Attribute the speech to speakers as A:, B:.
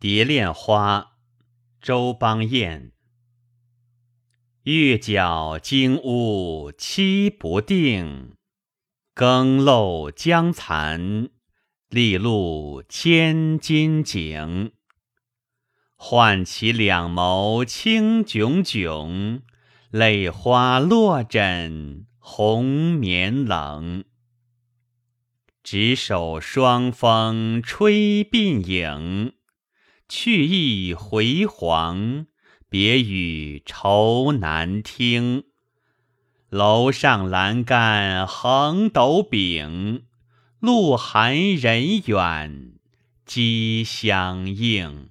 A: 蝶恋花，周邦彦。月角金屋期不定，更漏江残，立露千金井。唤起两眸清炯炯，泪花落枕红棉冷。执手双风吹鬓影，去意回黄，别语愁难听。楼上栏杆横斗柄，路寒人远，鸡相应。